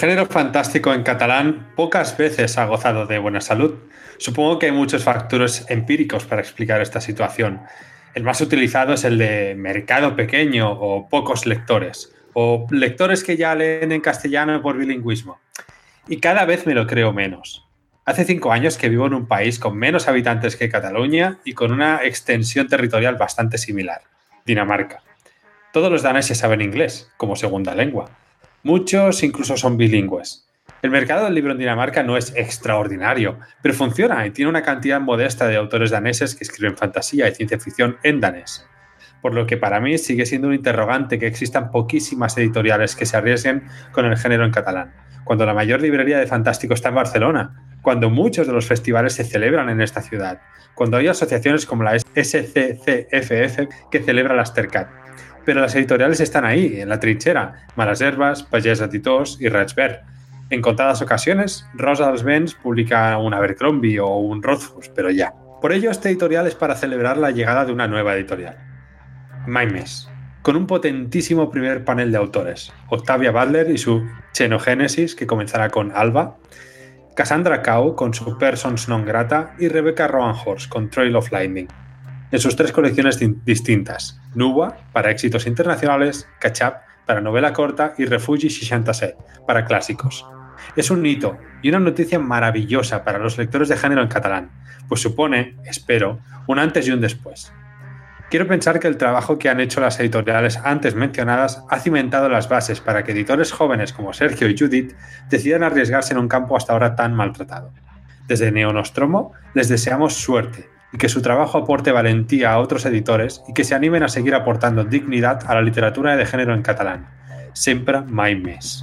género fantástico en catalán pocas veces ha gozado de buena salud. Supongo que hay muchos factores empíricos para explicar esta situación. El más utilizado es el de mercado pequeño o pocos lectores, o lectores que ya leen en castellano por bilingüismo. Y cada vez me lo creo menos. Hace cinco años que vivo en un país con menos habitantes que Cataluña y con una extensión territorial bastante similar, Dinamarca. Todos los daneses saben inglés como segunda lengua. Muchos incluso son bilingües. El mercado del libro en Dinamarca no es extraordinario, pero funciona y tiene una cantidad modesta de autores daneses que escriben fantasía y ciencia ficción en danés. Por lo que para mí sigue siendo un interrogante que existan poquísimas editoriales que se arriesguen con el género en catalán, cuando la mayor librería de fantástico está en Barcelona, cuando muchos de los festivales se celebran en esta ciudad, cuando hay asociaciones como la SCCFF que celebra las TERCAT. Pero las editoriales están ahí, en la trinchera, Malas Herbas, Pagès Editors y Ratsberg en contadas ocasiones, Rosa dels publica un Abercrombie o un Rothfuss, pero ya. Por ello, este editorial es para celebrar la llegada de una nueva editorial. Maimes, con un potentísimo primer panel de autores. Octavia Butler y su Xenogénesis, que comenzará con Alba. Cassandra Cow con su Persons Non Grata y Rebecca Roanhorst con Trail of Lightning. En sus tres colecciones distintas, Nuba para éxitos internacionales, Catch Up para novela corta y Refugi 67 para clásicos. Es un hito y una noticia maravillosa para los lectores de género en catalán, pues supone, espero, un antes y un después. Quiero pensar que el trabajo que han hecho las editoriales antes mencionadas ha cimentado las bases para que editores jóvenes como Sergio y Judith decidan arriesgarse en un campo hasta ahora tan maltratado. Desde Neonostromo les deseamos suerte y que su trabajo aporte valentía a otros editores y que se animen a seguir aportando dignidad a la literatura de género en catalán. Siempre mai mes.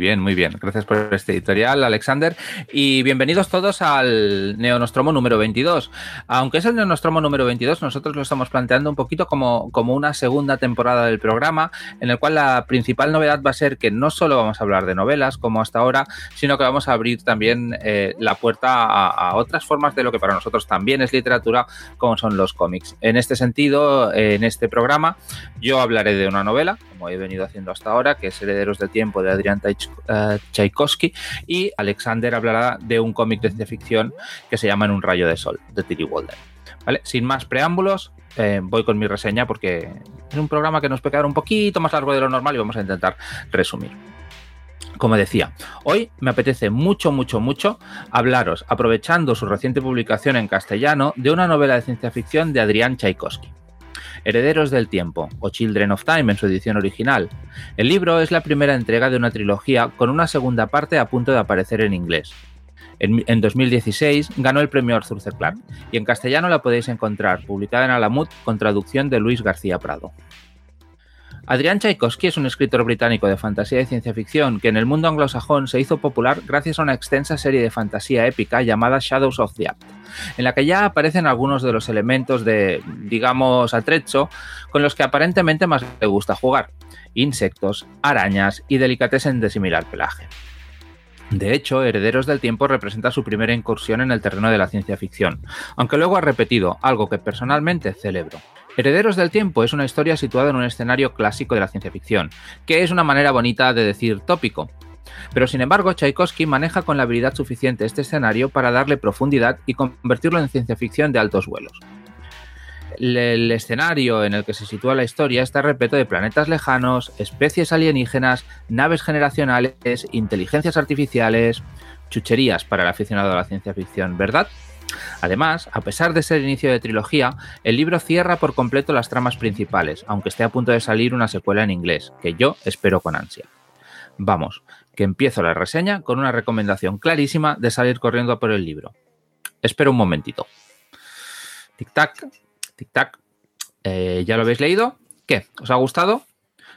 Bien, muy bien. Gracias por este editorial, Alexander. Y bienvenidos todos al Neonostromo número 22. Aunque es el Neonostromo número 22, nosotros lo estamos planteando un poquito como, como una segunda temporada del programa, en el cual la principal novedad va a ser que no solo vamos a hablar de novelas, como hasta ahora, sino que vamos a abrir también eh, la puerta a, otras formas de lo que para nosotros también es literatura, como son los cómics. En este sentido, en este programa, yo hablaré de una novela, como he venido haciendo hasta ahora, que es Herederos del Tiempo de Adrián eh, Tchaikovsky, y Alexander hablará de un cómic de ciencia ficción que se llama En un rayo de sol, de Tilly Walden. ¿Vale? Sin más preámbulos, eh, voy con mi reseña porque es un programa que nos puede quedar un poquito más largo de lo normal y vamos a intentar resumir. Como decía, hoy me apetece mucho, mucho, mucho hablaros, aprovechando su reciente publicación en castellano, de una novela de ciencia ficción de Adrián Tchaikovsky. Herederos del Tiempo, o Children of Time en su edición original. El libro es la primera entrega de una trilogía con una segunda parte a punto de aparecer en inglés. En, 2016 ganó el premio Arthur C. Clarke y en castellano la podéis encontrar publicada en Alamut con traducción de Luis García Prado. Adrián Tchaikovsky es un escritor británico de fantasía y ciencia ficción que en el mundo anglosajón se hizo popular gracias a una extensa serie de fantasía épica llamada Shadows of the Apt, en la que ya aparecen algunos de los elementos de, digamos, atrecho con los que aparentemente más le gusta jugar, insectos, arañas y delicatessen de similar pelaje. De hecho, Herederos del Tiempo representa su primera incursión en el terreno de la ciencia ficción, aunque luego ha repetido algo que personalmente celebro, Herederos del Tiempo es una historia situada en un escenario clásico de la ciencia ficción, que es una manera bonita de decir tópico. Pero sin embargo, Tchaikovsky maneja con la habilidad suficiente este escenario para darle profundidad y convertirlo en ciencia ficción de altos vuelos. el escenario en el que se sitúa la historia está repleto de planetas lejanos, especies alienígenas, naves generacionales, inteligencias artificiales, chucherías para el aficionado a la ciencia ficción, ¿verdad? Además, a pesar de ser inicio de trilogía, el libro cierra por completo las tramas principales, aunque esté a punto de salir una secuela en inglés, que yo espero con ansia. Vamos, que empiezo la reseña con una recomendación clarísima de salir corriendo por el libro. Espero un momentito. Tic-tac, tic-tac. Eh, ¿Ya lo habéis leído? ¿Qué? ¿Os ha gustado?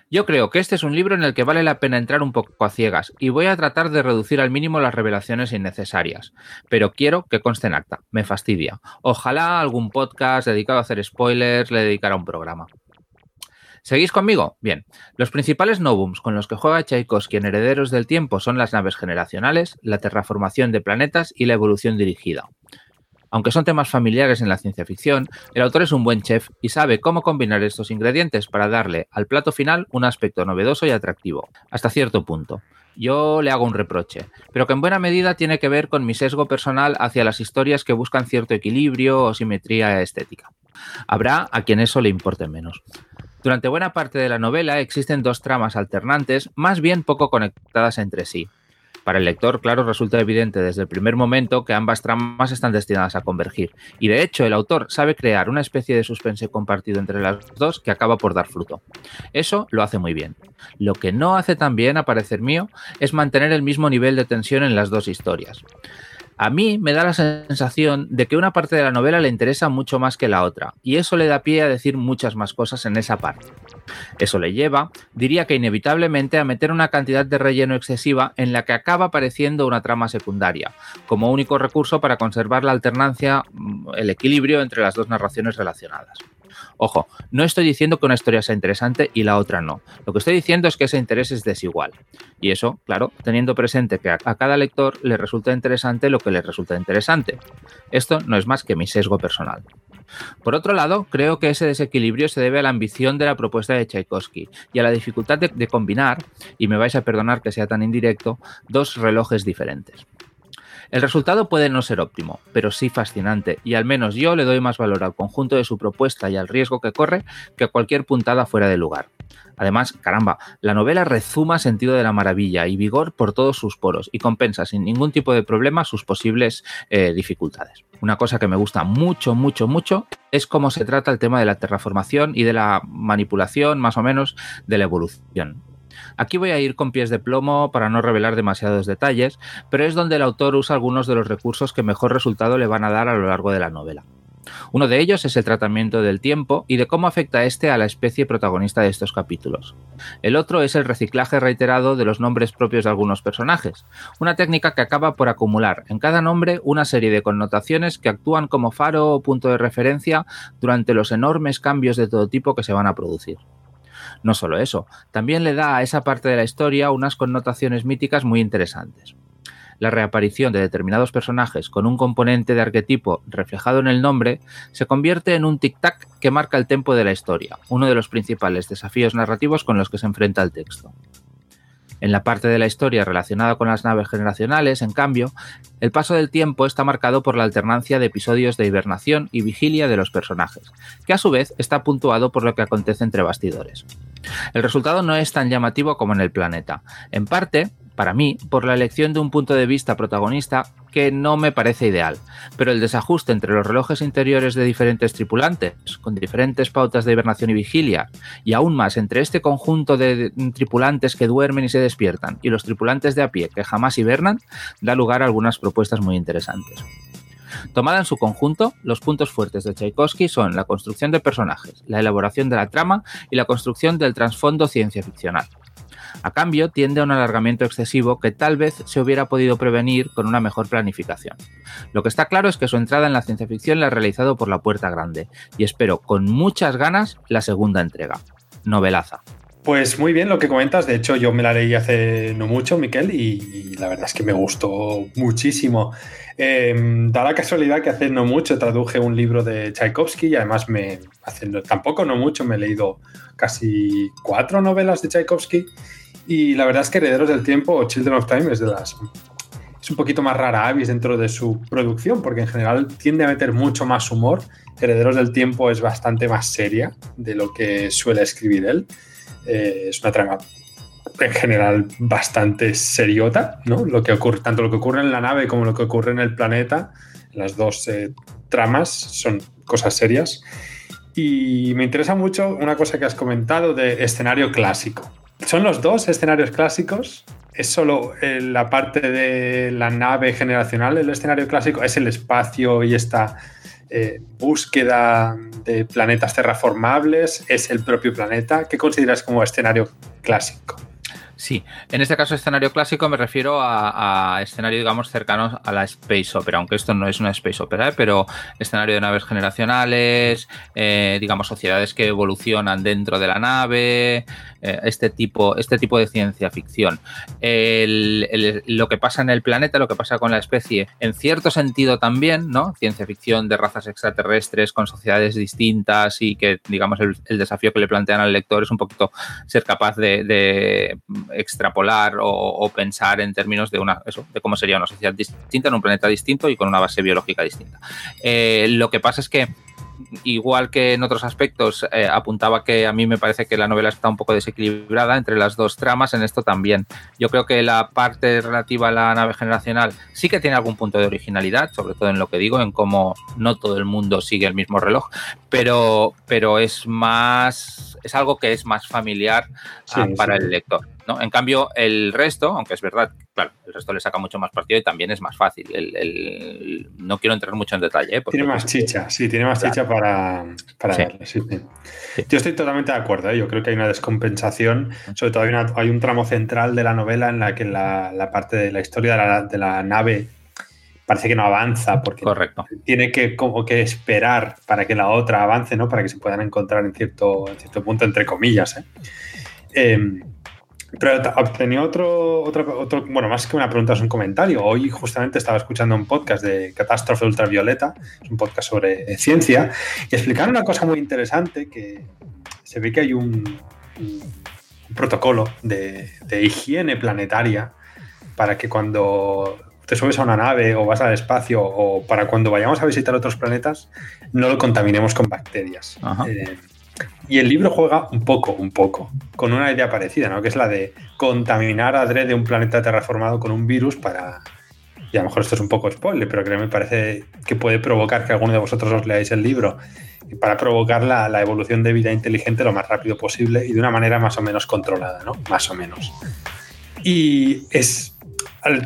Yo creo que este es un libro en el que vale la pena entrar un poco a ciegas y voy a tratar de reducir al mínimo las revelaciones innecesarias. Pero quiero que conste en acta, me fastidia. Ojalá algún podcast dedicado a hacer spoilers le dedicara un programa. ¿Seguís conmigo? Bien. Los principales novums con los que juega Tchaikovsky en Herederos del Tiempo son las naves generacionales, la terraformación de planetas y la evolución dirigida. Aunque son temas familiares en la ciencia ficción, el autor es un buen chef y sabe cómo combinar estos ingredientes para darle al plato final un aspecto novedoso y atractivo, hasta cierto punto. Yo le hago un reproche, pero que en buena medida tiene que ver con mi sesgo personal hacia las historias que buscan cierto equilibrio o simetría estética. Habrá a quien eso le importe menos. Durante buena parte de la novela existen dos tramas alternantes, más bien poco conectadas entre sí. Para el lector, claro, resulta evidente desde el primer momento que ambas tramas están destinadas a convergir, y de hecho el autor sabe crear una especie de suspense compartido entre las dos que acaba por dar fruto. Eso lo hace muy bien. Lo que no hace tan bien, a parecer mío, es mantener el mismo nivel de tensión en las dos historias. A mí me da la sensación de que una parte de la novela le interesa mucho más que la otra, y eso le da pie a decir muchas más cosas en esa parte. Eso le lleva, diría que inevitablemente, a meter una cantidad de relleno excesiva en la que acaba apareciendo una trama secundaria, como único recurso para conservar la alternancia, mm, el equilibrio entre las dos narraciones relacionadas. Ojo, no estoy diciendo que una historia sea interesante y la otra no. Lo que estoy diciendo es que ese interés es desigual. Y eso, claro, teniendo presente que a, cada lector le resulta interesante lo que le resulta interesante. Esto no es más que mi sesgo personal. Por otro lado, creo que ese desequilibrio se debe a la ambición de la propuesta de Tchaikovsky y a la dificultad de combinar, y me vais a perdonar que sea tan indirecto, dos relojes diferentes. El resultado puede no ser óptimo, pero sí fascinante, y al menos yo le doy más valor al conjunto de su propuesta y al riesgo que corre que a cualquier puntada fuera de lugar. Además, caramba, la novela rezuma sentido de la maravilla y vigor por todos sus poros y compensa sin ningún tipo de problema sus posibles eh, dificultades. Una cosa que me gusta mucho, mucho, mucho es cómo se trata el tema de la terraformación y de la manipulación, más o menos, de la evolución. Aquí voy a ir con pies de plomo para no revelar demasiados detalles, pero es donde el autor usa algunos de los recursos que mejor resultado le van a dar a lo largo de la novela. Uno de ellos es el tratamiento del tiempo y de cómo afecta este a la especie protagonista de estos capítulos. El otro es el reciclaje reiterado de los nombres propios de algunos personajes, una técnica que acaba por acumular en cada nombre una serie de connotaciones que actúan como faro o punto de referencia durante los enormes cambios de todo tipo que se van a producir. No solo eso, también le da a esa parte de la historia unas connotaciones míticas muy interesantes. La reaparición de determinados personajes con un componente de arquetipo reflejado en el nombre se convierte en un tic-tac que marca el tempo de la historia, uno de los principales desafíos narrativos con los que se enfrenta el texto. En la parte de la historia relacionada con las naves generacionales, en cambio, el paso del tiempo está marcado por la alternancia de episodios de hibernación y vigilia de los personajes, que a su vez está puntuado por lo que acontece entre bastidores. El resultado no es tan llamativo como en el planeta, en parte para mí, por la elección de un punto de vista protagonista que no me parece ideal, pero el desajuste entre los relojes interiores de diferentes tripulantes, con diferentes pautas de hibernación y vigilia, y aún más entre este conjunto de tripulantes que duermen y se despiertan y los tripulantes de a pie que jamás hibernan, da lugar a algunas propuestas muy interesantes. Tomada en su conjunto, los puntos fuertes de Tchaikovsky son la construcción de personajes, la elaboración de la trama y la construcción del trasfondo ciencia ficcional. A cambio, tiende a un alargamiento excesivo que tal vez se hubiera podido prevenir con una mejor planificación. Lo que está claro es que su entrada en la ciencia ficción la ha realizado por la puerta grande, y espero con muchas ganas la segunda entrega. Novelaza. Pues muy bien lo que comentas. De hecho, yo me la leí hace no mucho, Miquel, y, la verdad es que me gustó muchísimo. Em, da la casualidad que hace no mucho traduje un libro de Tchaikovsky y además me haciendo tampoco no mucho me he leído casi cuatro novelas de Tchaikovsky y la verdad es que Herederos del Tiempo o Children of Time es de las es un poquito más rara avis dentro de su producción, porque en general tiende a meter mucho más humor. Herederos del Tiempo es bastante más seria de lo que suele escribir él. Eh, es una trama en general bastante seriota, ¿no? Lo que ocurre, tanto lo que ocurre en la nave como lo que ocurre en el planeta, las dos eh, tramas son cosas serias. Y me interesa mucho una cosa que has comentado de escenario clásico. Son los dos escenarios clásicos. Es solo eh, la parte de la nave generacional, el escenario clásico, es el espacio y esta eh, búsqueda de planetas terraformables, es el propio planeta. ¿Qué consideras como escenario clásico? Sí, en este caso escenario clásico me refiero a, escenario, digamos, cercanos a la Space Opera, aunque esto no es una Space Opera, ¿eh? pero escenario de naves generacionales, eh, digamos, sociedades que evolucionan dentro de la nave, eh, este, tipo, este tipo de ciencia ficción. lo que pasa en el planeta, lo que pasa con la especie, en cierto sentido también, ¿no? Ciencia ficción de razas extraterrestres con sociedades distintas y que, digamos, el, desafío que le plantean al lector es un poquito ser capaz de, extrapolar o, pensar en términos de una eso, de cómo sería una sociedad distinta en un planeta distinto y con una base biológica distinta. Eh, lo que pasa es que igual que en otros aspectos, eh, apuntaba que a mí me parece que la novela está un poco desequilibrada entre las dos tramas, en esto también. Yo creo que la parte relativa a la nave generacional sí que tiene algún punto de originalidad, sobre todo en lo que digo, en cómo no todo el mundo sigue el mismo reloj, pero, pero es más, es algo que es más familiar ah, para el lector. ¿No? En cambio, el resto, aunque es verdad, claro, el resto le saca mucho más partido y también es más fácil. El, no quiero entrar mucho en detalle. ¿eh? Tiene más chicha, sí, tiene más chicha para, para darle. Yo estoy totalmente de acuerdo, ¿eh? yo creo que hay una descompensación, sobre todo hay, un tramo central de la novela en la que la, parte de la historia de la, de la, nave parece que no avanza porque Correcto. tiene que como que esperar para que la otra avance, ¿no? Para que se puedan encontrar en cierto, en cierto punto, entre comillas. ¿eh? eh pero tenía otro, otro, otro, bueno, más que una pregunta, es un comentario. Hoy justamente estaba escuchando un podcast de Catástrofe Ultravioleta, es un podcast sobre eh, ciencia, y explicaron una cosa muy interesante, que se ve que hay un, protocolo de, higiene planetaria para que cuando te subes a una nave o vas al espacio o para cuando vayamos a visitar otros planetas, no lo contaminemos con bacterias. Eh, y el libro juega un poco, un poco, con una idea parecida, ¿no? Que es la de contaminar a de un planeta terraformado con un virus para. Y a lo mejor esto es un poco spoiler, pero creo que me parece que puede provocar que alguno de vosotros os leáis el libro para provocar la, la, evolución de vida inteligente lo más rápido posible y de una manera más o menos controlada, ¿no? Más o menos. Y es.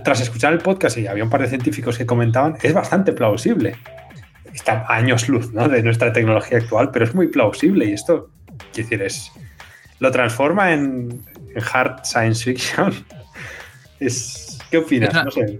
Tras escuchar el podcast, y había un par de científicos que comentaban, es bastante plausible está años luz ¿no? de nuestra tecnología actual, pero es muy plausible y esto, quiero decir, es, lo transforma en, hard science fiction. Es, ¿Qué opinas? No sé.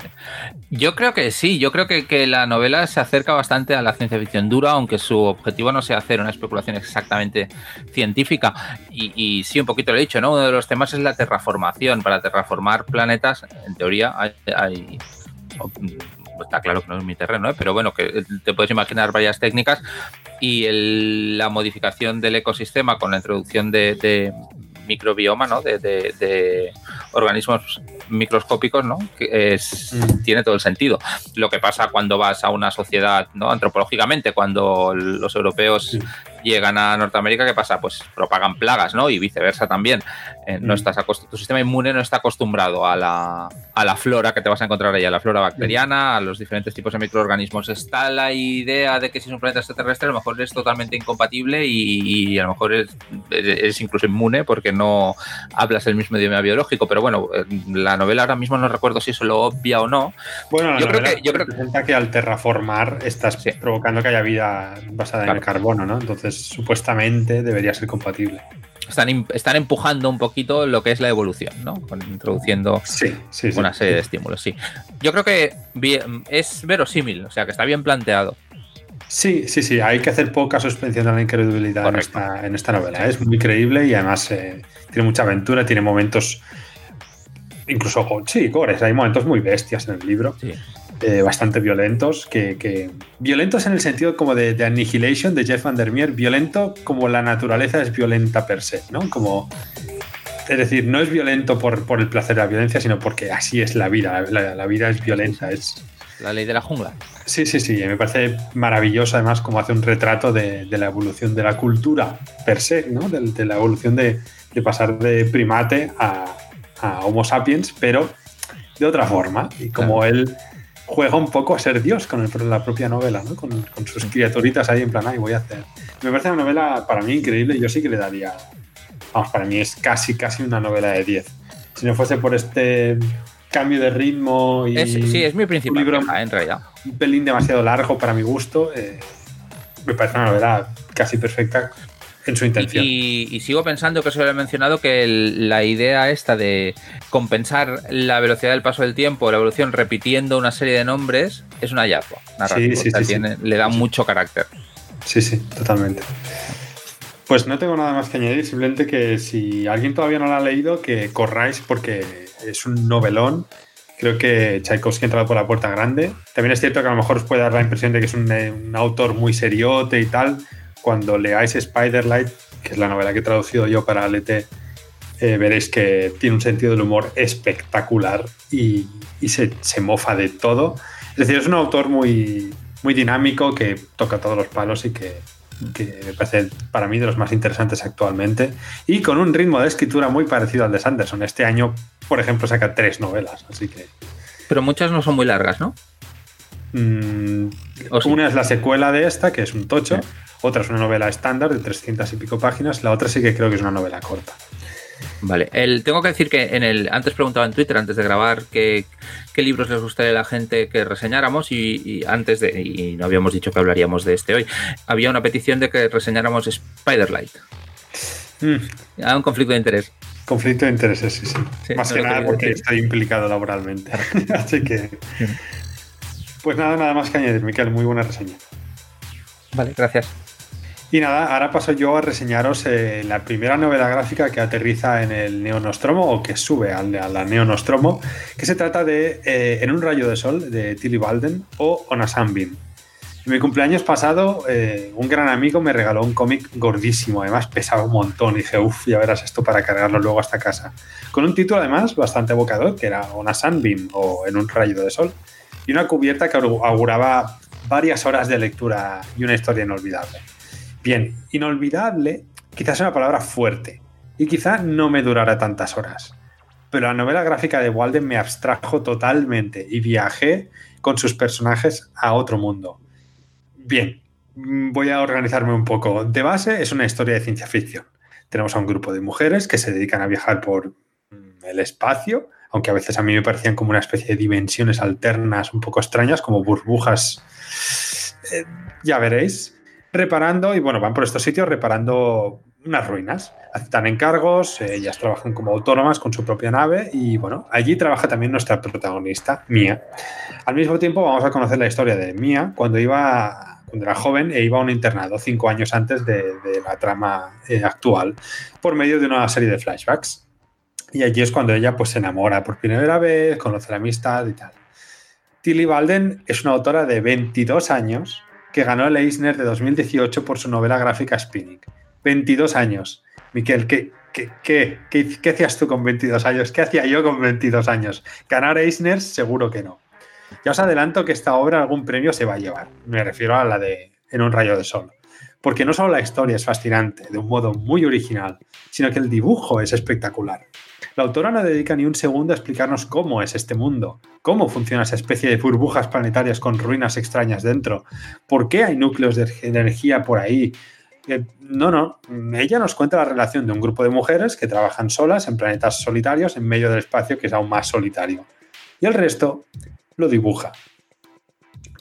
Yo creo que sí, yo creo que, la novela se acerca bastante a la ciencia ficción dura, aunque su objetivo no sea hacer una especulación exactamente científica. Y, sí, un poquito lo he dicho, ¿no? Uno de los temas es la terraformación. Para terraformar planetas, en teoría, hay está claro que no es mi terreno, ¿eh? pero bueno, que te puedes imaginar varias técnicas y la modificación del ecosistema con la introducción de, microbioma, ¿no? De, organismos microscópicos, ¿no? Que es, mm. tiene todo el sentido. Lo que pasa cuando vas a una sociedad, ¿no? Antropológicamente, cuando los europeos llegan a Norteamérica, ¿qué pasa? Pues propagan plagas, ¿no? Y viceversa también. Eh, no mm. estás tu sistema inmune no está acostumbrado a la, a la flora que te vas a encontrar ahí, a la flora bacteriana, a los diferentes tipos de microorganismos. Está la idea de que si es un planeta extraterrestre, a lo mejor es totalmente incompatible y, a lo mejor es, incluso inmune porque no hablas el mismo idioma biológico. Pero bueno, eh, la novela ahora mismo no recuerdo si eso lo obvia o no. Bueno, yo creo que yo creo que al terraformar estás provocando que haya vida basada en el carbono, ¿no? Entonces supuestamente debería ser compatible. Están, están, empujando un poquito lo que es la evolución, ¿no? introduciendo una serie de estímulos, sí. Yo creo que es verosímil, o sea, que está bien planteado. Sí, sí, sí, hay que hacer poca suspensión de la incredibilidad en esta, novela. Es muy creíble y además eh, tiene mucha aventura, tiene momentos, incluso, sí, gores, hay momentos muy bestias en el libro. Sí. Eh, bastante violentos, que, violentos en el sentido como de, Annihilation de Jeff Vandermeer, violento como la naturaleza es violenta per se, ¿no? Como Es decir, no es violento por, por, el placer de la violencia, sino porque así es la vida. La, vida es violenta. Es... La ley de la jungla. Sí, sí, sí. Me parece maravilloso, además, como hace un retrato de, de la evolución de la cultura per se, ¿no? De, de la evolución de, pasar de primate a, a, Homo sapiens, pero de otra forma. Y como él juega un poco a ser Dios con la propia novela, ¿no? Con, con sus criaturitas ahí en plan, ay, voy a hacer. Me parece una novela para mí increíble. Yo sí que le daría vamos, para mí es casi, casi una novela de 10. Si no fuese por este cambio de ritmo y... sí, es mi principal libro, en realidad. Un pelín demasiado largo para mi gusto. Eh, me parece una novela casi perfecta en su intención. Y, sigo pensando que os he mencionado que la idea esta de compensar la velocidad del paso del tiempo, la evolución repitiendo una serie de nombres, es un hallazgo. Sí, sí, sí, le da mucho carácter. Sí, sí, totalmente. Pues no tengo nada más que añadir, simplemente que si alguien todavía no lo ha leído, que corráis porque es un novelón. Creo que Tchaikovsky ha entrado por la puerta grande. También es cierto que a lo mejor os puede dar la impresión de que es un, eh, autor muy seriote y tal. Cuando leáis Spiderlight, que es la novela que he traducido yo para LT, eh, veréis que tiene un sentido del humor espectacular y, se, mofa de todo. Es decir, es un autor muy, dinámico que toca todos los palos y que, que me parece para mí de los más interesantes actualmente, y con un ritmo de escritura muy parecido al de Sanderson. Este año, por ejemplo, saca tres novelas, así que... Pero muchas no son muy largas, ¿no? Mm, una es la secuela de esta, que es un tocho, otra es una novela estándar de 300 y pico páginas, la otra sí que creo que es una novela corta. Vale, el, tengo que decir que en el antes preguntaba en Twitter, antes de grabar, qué libros les gustaría a la gente que reseñáramos y, antes de, y no habíamos dicho que hablaríamos de este hoy, había una petición de que reseñáramos Spiderlight. Mm. un conflicto de interés. Conflicto de intereses, sí, sí. Más que nada porque estoy implicado laboralmente. Así que... Pues nada, nada más que añadir, Miquel. Muy buena reseña. Vale, gracias. Y nada, ahora paso yo a reseñaros eh, la primera novela gráfica que aterriza en el Neonostromo o que sube a la Neonostromo, que se trata de eh, En un rayo de sol de Tilly Balden o On a Sunbeam. En mi cumpleaños pasado, eh, un gran amigo me regaló un cómic gordísimo, además pesaba un montón. Y dije, uff, ya verás esto para cargarlo luego hasta casa. Con un título además bastante evocador, que era On a Sunbeam o En un rayo de sol, y una cubierta que auguraba varias horas de lectura y una historia inolvidable. Bien, inolvidable quizás es una palabra fuerte y quizá no me durará tantas horas. Pero la novela gráfica de Walden me abstrajo totalmente y viajé con sus personajes a otro mundo. Bien, voy a organizarme un poco. De base es una historia de ciencia ficción. Tenemos a un grupo de mujeres que se dedican a viajar por el espacio, aunque a veces a mí me parecían como una especie de dimensiones alternas un poco extrañas, como burbujas. Eh, ya veréis reparando, y bueno, van por estos sitios reparando unas ruinas. Aceptan encargos, ellas trabajan como autónomas con su propia nave y bueno, allí trabaja también nuestra protagonista, Mia. Al mismo tiempo vamos a conocer la historia de Mia cuando iba, cuando era joven e iba a un internado cinco años antes de, la trama eh, actual por medio de una serie de flashbacks. Y allí es cuando ella pues se enamora por primera vez, conoce la amistad y tal. Tilly Balden es una autora de 22 años que ganó el Eisner de 2018 por su novela gráfica Spinning. 22 años. Miquel, ¿qué, qué, qué, qué, hacías tú con 22 años? ¿Qué hacía yo con 22 años? ¿Ganar Eisner? Seguro que no. Ya os adelanto que esta obra algún premio se va a llevar. Me refiero a la de En un rayo de sol. Porque no solo la historia es fascinante, de un modo muy original, sino que el dibujo es espectacular. La autora no dedica ni un segundo a explicarnos cómo es este mundo, cómo funciona esa especie de burbujas planetarias con ruinas extrañas dentro, por qué hay núcleos de energía por ahí. Eh, no, no, ella nos cuenta la relación de un grupo de mujeres que trabajan solas en planetas solitarios en medio del espacio que es aún más solitario. Y el resto lo dibuja.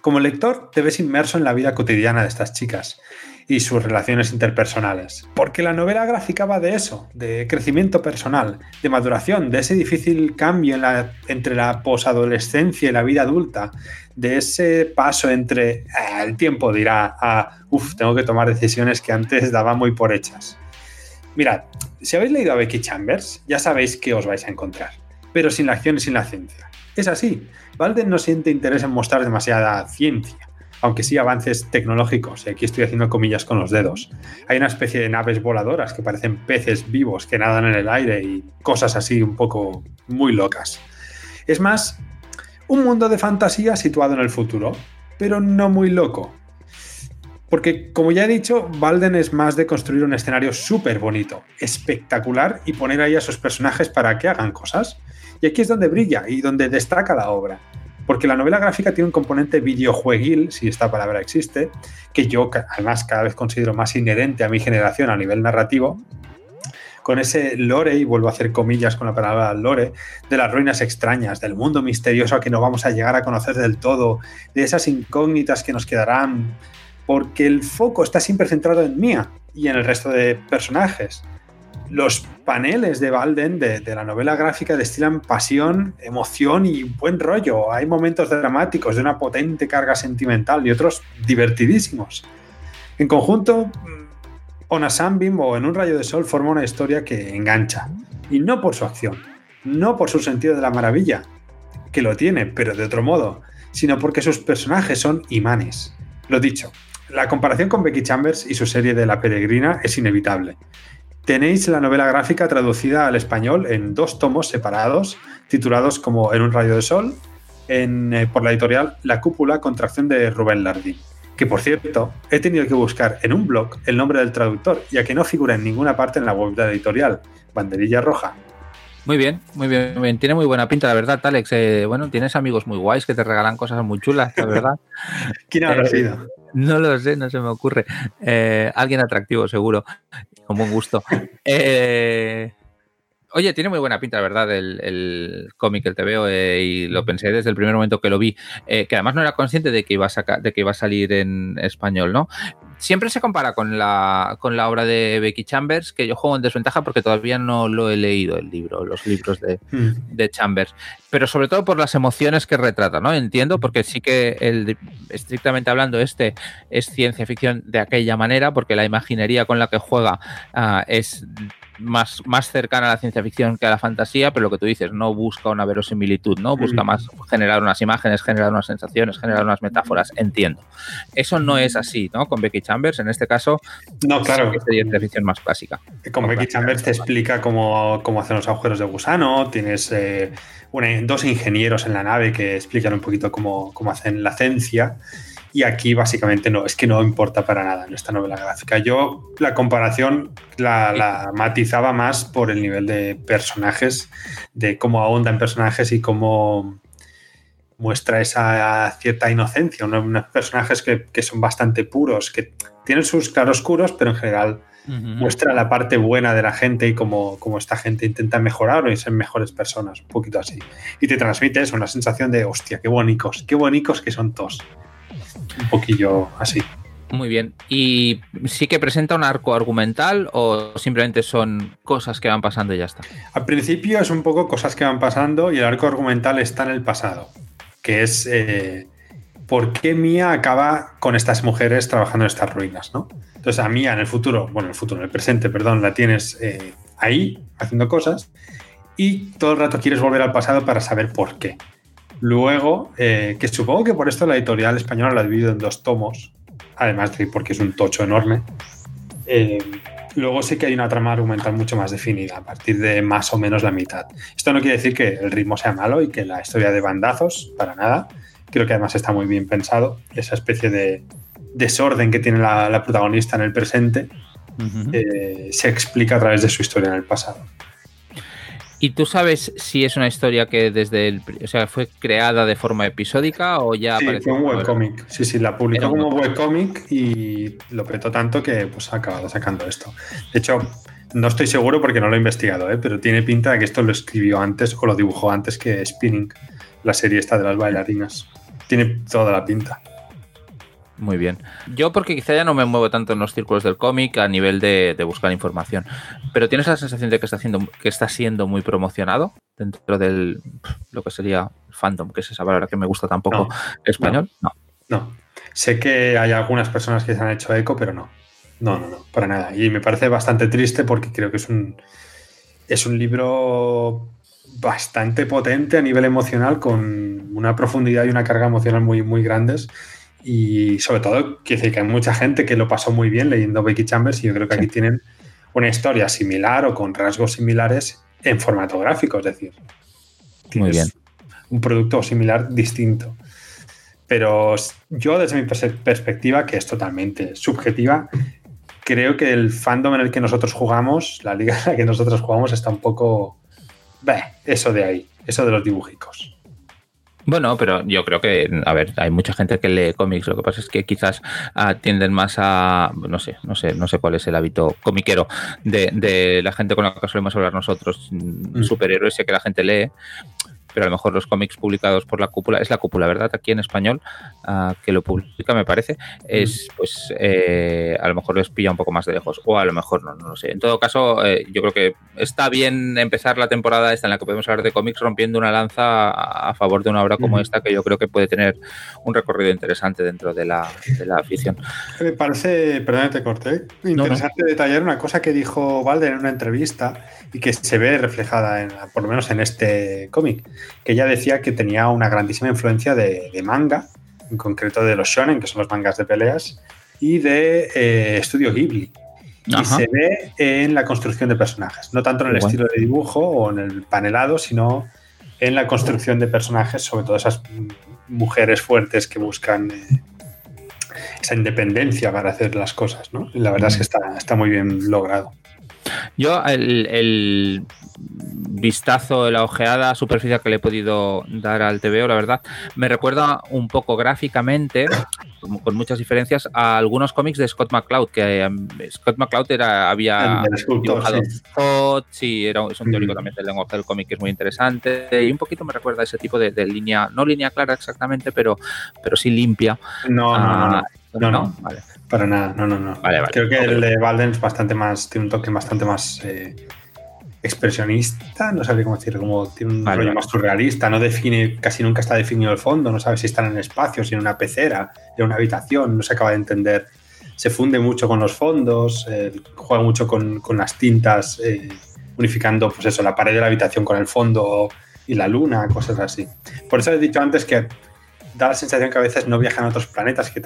Como lector, te ves inmerso en la vida cotidiana de estas chicas y sus relaciones interpersonales. Porque la novela gráfica va de eso, de crecimiento personal, de maduración, de ese difícil cambio entre la posadolescencia y la vida adulta, de ese paso entre eh, el tiempo dirá a, uff, tengo que tomar decisiones que antes daba muy por hechas. Mirad, si habéis leído a Becky Chambers, ya sabéis que os vais a encontrar, pero sin la acción y sin la ciencia. Es así, Valden no siente interés en mostrar demasiada ciencia, aunque sí avances tecnológicos, y aquí estoy haciendo comillas con los dedos. Hay una especie de naves voladoras que parecen peces vivos que nadan en el aire y cosas así un poco muy locas. Es más, un mundo de fantasía situado en el futuro, pero no muy loco. Porque, como ya he dicho, Valden es más de construir un escenario súper bonito, espectacular y poner ahí a sus personajes para que hagan cosas. Y aquí es donde brilla y donde destaca la obra. Porque la novela gráfica tiene un componente videojueguil, si esta palabra existe, que yo además cada vez considero más inherente a mi generación a nivel narrativo, con ese lore, y vuelvo a hacer comillas con la palabra lore, de las ruinas extrañas, del mundo misterioso que no vamos a llegar a conocer del todo, de esas incógnitas que nos quedarán, porque el foco está siempre centrado en Mia y en el resto de personajes. Los paneles de Valden de, la novela gráfica destilan pasión, emoción y buen rollo. Hay momentos dramáticos de una potente carga sentimental y otros divertidísimos. En conjunto, Ona Sunbeam o En un rayo de sol forma una historia que engancha. Y no por su acción, no por su sentido de la maravilla, que lo tiene, pero de otro modo, sino porque sus personajes son imanes. Lo dicho, la comparación con Becky Chambers y su serie de La Peregrina es inevitable. Tenéis la novela gráfica traducida al español en dos tomos separados, titulados como En un rayo de sol, en, eh, por la editorial La Cúpula, contracción de Rubén Lardín que por cierto, he tenido que buscar en un blog el nombre del traductor, ya que no figura en ninguna parte en la web de la editorial, Banderilla Roja. Muy bien, muy bien, muy bien. Tiene muy buena pinta, la verdad, Alex. Eh, bueno, tienes amigos muy guays que te regalan cosas muy chulas, la verdad. ¿Quién habrá Eh, sido? No lo sé, no se me ocurre. Eh, alguien atractivo, seguro, con buen gusto. Eh, oye, tiene muy buena pinta, la verdad, el, el cómic, el TVO, eh, y lo pensé desde el primer momento que lo vi, eh, que además no era consciente de que iba a sacar, de que iba a salir en español, ¿no? Siempre se compara con la, con la obra de Becky Chambers, que yo juego en desventaja porque todavía no lo he leído el libro, los libros de, Mm. de Chambers, pero sobre todo por las emociones que retrata, ¿no? Entiendo, porque sí que el, estrictamente hablando, este es ciencia ficción de aquella manera, porque la imaginería con la que juega ah, es más, más cercana a la ciencia ficción que a la fantasía, pero lo que tú dices, no busca una verosimilitud, ¿no? Busca Mm. más generar unas imágenes, generar unas sensaciones, generar unas metáforas, entiendo. Eso no es así, ¿no? Con Becky Chambers, en este caso, No, claro. es ciencia ficción más clásica. Con Becky. Chambers te explica cómo, cómo hacen los agujeros de gusano, tienes eh, una- dos ingenieros en la nave que explican un poquito cómo, cómo hacen la ciencia y aquí básicamente no, es que no importa para nada en esta novela gráfica. Yo la comparación la, la matizaba más por el nivel de personajes, de cómo ahonda en personajes y cómo muestra esa cierta inocencia, unos, unos personajes que, que son bastante puros, que tienen sus claroscuros, pero en general muestra la parte buena de la gente y cómo, cómo esta gente intenta mejorar y ser mejores personas, un poquito así. Y te transmite eso, una sensación de, hostia, qué bonitos, qué bonitos que son todos. Un poquillo así. Muy bien. ¿Y sí que presenta un arco argumental o simplemente son cosas que van pasando y ya está? Al principio es un poco cosas que van pasando y el arco argumental está en el pasado, que es eh, por qué Mia acaba con estas mujeres trabajando en estas ruinas, ¿no? Entonces a Mia en el futuro, bueno, en el futuro, en el presente, perdón, la tienes eh, ahí haciendo cosas y todo el rato quieres volver al pasado para saber por qué. Luego, eh, que supongo que por esto la editorial española la ha dividido en dos tomos, además de porque es un tocho enorme. Eh, luego sí que hay una trama argumental mucho más definida, a partir de más o menos la mitad. Esto no quiere decir que el ritmo sea malo y que la historia de bandazos, para nada. Creo que además está muy bien pensado. Esa especie de desorden que tiene la, la protagonista en el presente eh, se explica a través de su historia en el pasado. ¿Y tú sabes si es una historia que desde el, o sea, fue creada de forma episódica o ya Sí, apareció fue un webcomic. Sí, sí, la publicó como webcomic y lo petó tanto que pues, ha acabado sacando esto. De hecho, no estoy seguro porque no lo he investigado, ¿eh? pero tiene pinta de que esto lo escribió antes o lo dibujó antes que Spinning, la serie esta de las bailarinas. Tiene toda la pinta. Muy bien. Yo porque quizá ya no me muevo tanto en los círculos del cómic a nivel de, de buscar información, pero tienes la sensación de que está, haciendo, que está siendo muy promocionado dentro del lo que sería fandom, que es esa palabra que me gusta tampoco No, español. No. No. Sé que hay algunas personas que se han hecho eco, pero no. No, no, no, para nada. Y me parece bastante triste porque creo que es un, es un libro bastante potente a nivel emocional, con una profundidad y una carga emocional muy, muy grandes. Y sobre todo, decir que hay mucha gente que lo pasó muy bien leyendo Becky Chambers y yo creo que aquí tienen una historia similar o con rasgos similares en formato gráfico, es decir, muy bien. un producto similar distinto. Pero yo desde mi perspectiva, que es totalmente subjetiva, creo que el fandom en el que nosotros jugamos, la liga en la que nosotros jugamos, está un poco... Bah, eso de ahí, eso de los dibujicos. Bueno, pero yo creo que, a ver, hay mucha gente que lee cómics. Lo que pasa es que quizás atienden más a, no sé, no sé, no sé cuál es el hábito comiquero de, de la gente con la que solemos hablar nosotros, mm. superhéroes, y que la gente lee pero a lo mejor los cómics publicados por la cúpula, es la cúpula, ¿verdad? Aquí en español, ah, que lo publica, me parece, es pues eh, a lo mejor les pilla un poco más de lejos, o a lo mejor no, no lo sé. En todo caso, eh, yo creo que está bien empezar la temporada esta en la que podemos hablar de cómics rompiendo una lanza a, favor de una obra como esta, que yo creo que puede tener un recorrido interesante dentro de la, de la afición. Me parece, perdón, te corté, interesante detallar una cosa que dijo Valder en una entrevista y que se ve reflejada, en, por lo menos en este cómic, que ella decía que tenía una grandísima influencia de, manga, en concreto de los shonen, que son los mangas de peleas, y de eh, Estudio Ghibli. Y se ve en la construcción de personajes, no tanto en el estilo de dibujo o en el panelado, sino en la construcción de personajes, sobre todo esas mujeres fuertes que buscan eh, esa independencia para hacer las cosas, ¿no? Y la verdad es que está, está muy bien logrado. Yo, el, vistazo, la ojeada superficial que le he podido dar al TVO, la verdad, me recuerda un poco gráficamente, con muchas diferencias, a algunos cómics de Scott McCloud, que em, Scott McCloud era, había dibujado sí. era, es un teórico también del lenguaje del cómic que es muy interesante, y un poquito me recuerda a ese tipo de, línea, no línea clara exactamente, pero, pero sí limpia. No, no, no. No, no, vale. Para nada, no, no, no. Creo que el de Valden es bastante más, tiene un toque bastante más eh, expresionista, no sabría cómo decirlo, como tiene un rollo más surrealista, no define, casi nunca está definido el fondo, no sabe si están en espacio, si en una pecera, en una habitación, no se acaba de entender. Se funde mucho con los fondos, eh, juega mucho con, las tintas, eh, unificando, pues eso, la pared de la habitación con el fondo y la luna, cosas así. Por eso he dicho antes que da la sensación que a veces no viajan a otros planetas, que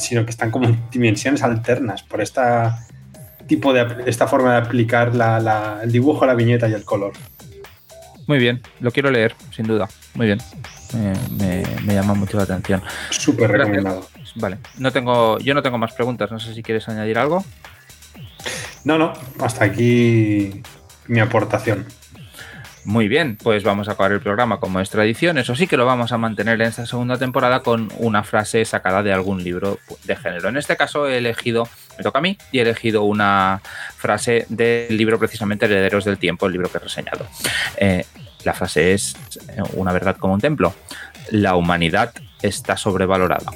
sino que están como en dimensiones alternas por esta tipo de esta forma de aplicar el dibujo, la viñeta y el color. Muy bien, lo quiero leer, sin duda. Muy bien. me, llama mucho la atención. Súper recomendado. Vale, no tengo, yo no tengo más preguntas. No sé si quieres añadir algo. No, no, hasta aquí mi aportación. Muy bien, pues vamos a acabar el programa como es tradición. Eso sí que lo vamos a mantener en esta segunda temporada con una frase sacada de algún libro de género. En este caso he elegido, me toca a mí, y he elegido una frase del libro precisamente Herederos del Tiempo, el libro que he reseñado. Eh, la frase es una verdad como un templo. La humanidad está sobrevalorada.